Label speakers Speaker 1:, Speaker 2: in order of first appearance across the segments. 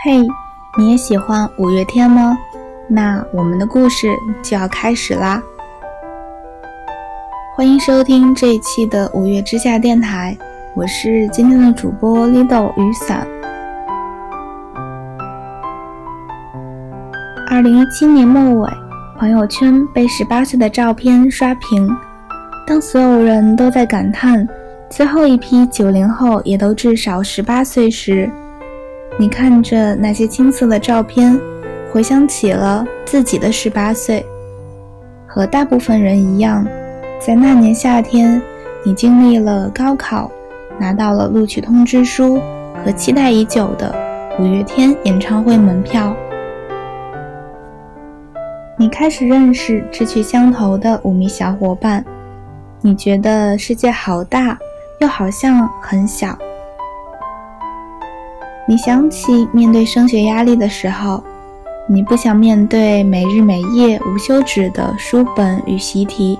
Speaker 1: 嘿，你也喜欢五月天吗？那我们的故事就要开始啦！欢迎收听这一期的五月之下电台，我是今天的主播 Lido 雨伞。二零一七年末尾，朋友圈被十八岁的照片刷屏。当所有人都在感叹最后一批九零后也都至少十八岁时，你看着那些青涩的照片，回想起了自己的十八岁。和大部分人一样，在那年夏天，你经历了高考，拿到了录取通知书和期待已久的五月天演唱会门票。你开始认识志趣相投的五迷小伙伴。你觉得世界好大，又好像很小。你想起面对升学压力的时候，你不想面对每日每夜无休止的书本与习题，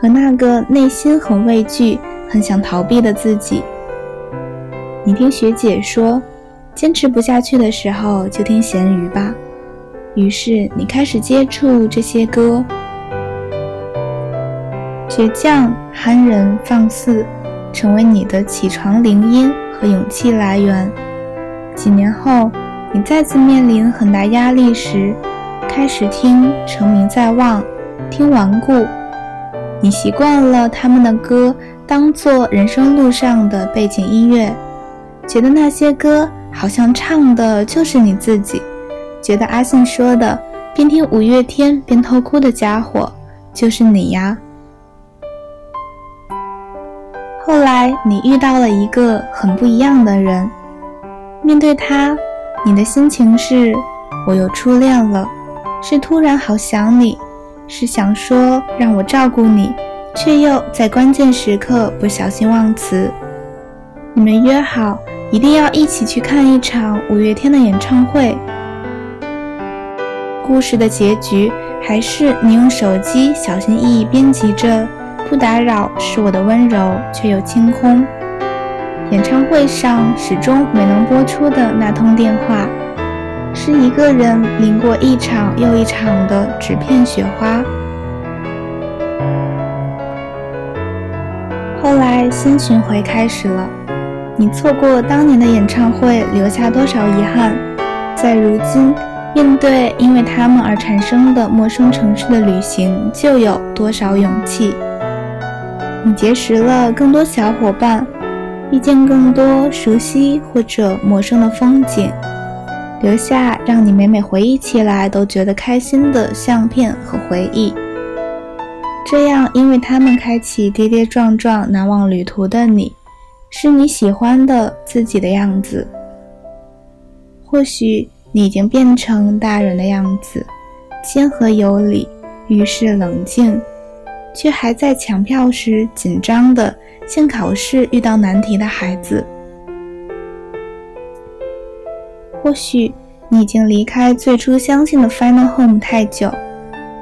Speaker 1: 和那个内心很畏惧、很想逃避的自己。你听学姐说，坚持不下去的时候就听咸鱼吧。于是你开始接触这些歌。倔强、憨人、放肆，成为你的起床铃音和勇气来源。几年后，你再次面临很大压力时，开始听《成名在望》，听《顽固》。你习惯了他们的歌当做人生路上的背景音乐，觉得那些歌好像唱的就是你自己。觉得阿信说的“边听五月天边偷哭的家伙”就是你呀。后来你遇到了一个很不一样的人，面对他，你的心情是“我又初恋了”，是突然好想你，是想说让我照顾你，却又在关键时刻不小心忘词。你们约好一定要一起去看一场五月天的演唱会。故事的结局还是你用手机小心翼翼编辑着。不打扰是我的温柔，却又清空。演唱会上始终没能播出的那通电话，是一个人淋过一场又一场的纸片雪花。后来新巡回开始了，你错过当年的演唱会，留下多少遗憾？在如今面对因为他们而产生的陌生城市的旅行，就有多少勇气？你结识了更多小伙伴，遇见更多熟悉或者陌生的风景，留下让你每每回忆起来都觉得开心的相片和回忆。这样，因为他们开启跌跌撞撞难忘旅途的你，是你喜欢的自己的样子。或许你已经变成大人的样子，谦和有礼，遇事冷静。却还在抢票时紧张的，像考试遇到难题的孩子。或许你已经离开最初相信的 Final Home 太久，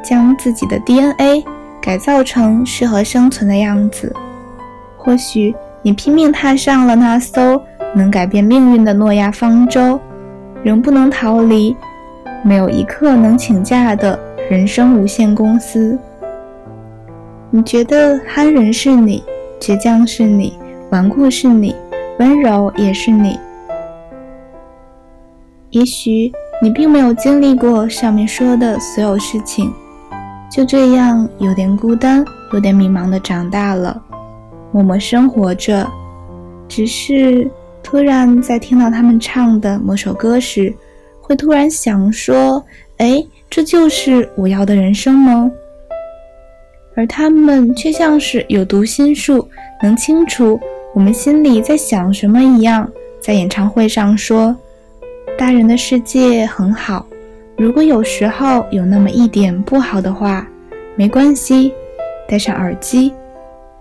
Speaker 1: 将自己的 DNA 改造成适合生存的样子。或许你拼命踏上了那艘能改变命运的诺亚方舟，仍不能逃离没有一刻能请假的人生无限公司。你觉得憨人是你，倔强是你，顽固是你，温柔也是你。也许你并没有经历过上面说的所有事情，就这样有点孤单、有点迷茫的长大了，默默生活着。只是突然在听到他们唱的某首歌时，会突然想说：“哎，这就是我要的人生吗？”而他们却像是有读心术，能清楚我们心里在想什么一样，在演唱会上说：“大人的世界很好，如果有时候有那么一点不好的话，没关系，戴上耳机，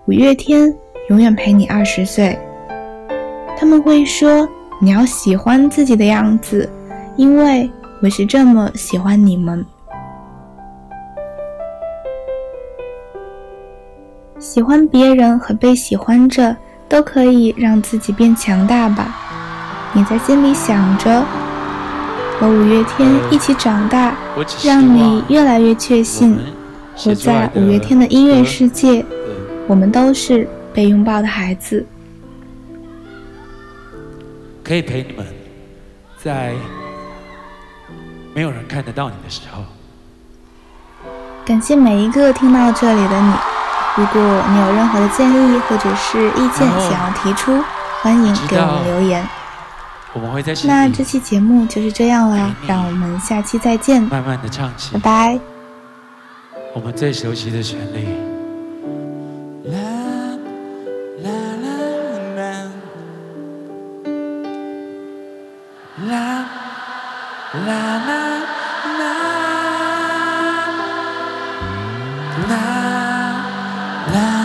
Speaker 1: 五月天永远陪你二十岁。”他们会说：“你要喜欢自己的样子，因为我是这么喜欢你们。”喜欢别人和被喜欢着，都可以让自己变强大吧。你在心里想着，和五月天一起长大，让你越来越确信，活在五月天的音乐世界，我们都是被拥抱的孩子。
Speaker 2: 可以陪你们，在没有人看得到你的时候。
Speaker 1: 感谢每一个听到这里的你。如果你有任何的建议或者是意见想要提出，欢迎给我们留言。
Speaker 2: 我们会在
Speaker 1: 那这期节目就是这样了，让我们下期再见。
Speaker 2: 慢慢的唱起，
Speaker 1: 拜拜。
Speaker 2: 我们最熟悉的旋律。love La